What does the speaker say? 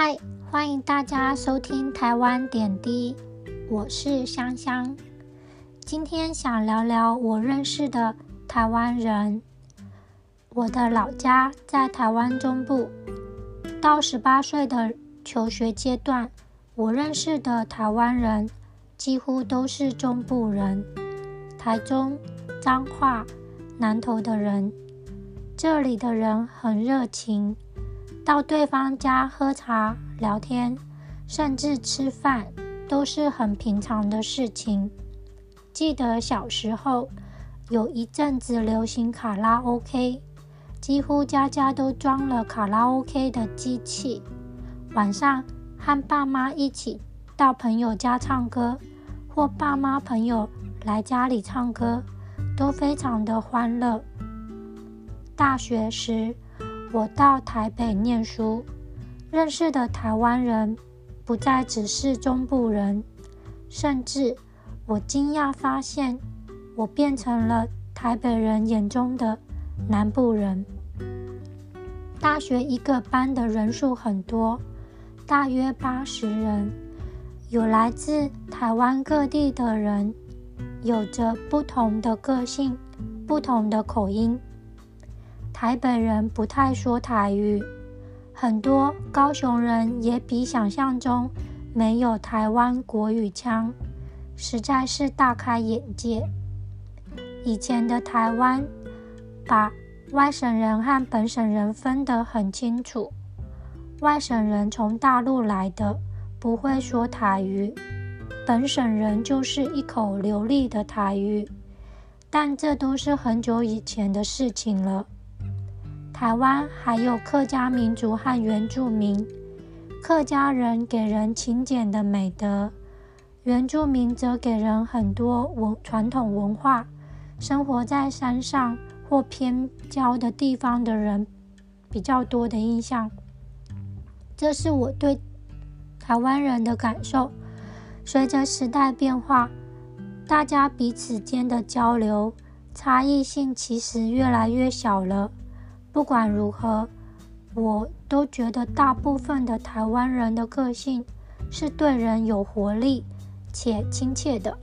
嗨，欢迎大家收听台湾点滴，我是香香。今天想聊聊我认识的台湾人。我的老家在台湾中部，到十八岁的求学阶段，我认识的台湾人几乎都是中部人，台中、彰化、南投的人。这里的人很热情，到对方家喝茶。聊天，甚至吃饭，都是很平常的事情。记得小时候有一阵子流行卡拉 OK，几乎家家都装了卡拉 OK 的机器。晚上和爸妈一起到朋友家唱歌，或爸妈朋友来家里唱歌，都非常的欢乐。大学时，我到台北念书。认识的台湾人不再只是中部人，甚至我惊讶发现，我变成了台北人眼中的南部人。大学一个班的人数很多，大约八十人，有来自台湾各地的人，有着不同的个性、不同的口音。台北人不太说台语。很多高雄人也比想象中没有台湾国语腔，实在是大开眼界。以前的台湾把外省人和本省人分得很清楚，外省人从大陆来的不会说台语，本省人就是一口流利的台语，但这都是很久以前的事情了。台湾还有客家民族和原住民。客家人给人勤俭的美德，原住民则给人很多文传统文化。生活在山上或偏郊的地方的人比较多的印象。这是我对台湾人的感受。随着时代变化，大家彼此间的交流差异性其实越来越小了。不管如何，我都觉得大部分的台湾人的个性是对人有活力且亲切的。